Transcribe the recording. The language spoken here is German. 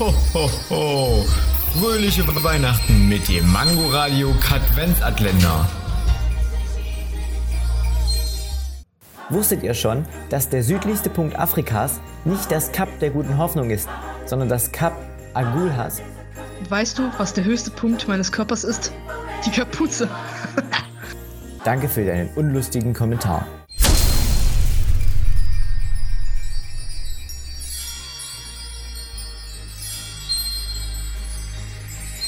Ho, ho, ho. Fröhliche Weihnachten mit dem Mangoradio Katwenzatländer. Wusstet ihr schon, dass der südlichste Punkt Afrikas nicht das Kap der guten Hoffnung ist, sondern das Kap Agulhas? Weißt du, was der höchste Punkt meines Körpers ist? Die Kapuze. Danke für deinen unlustigen Kommentar.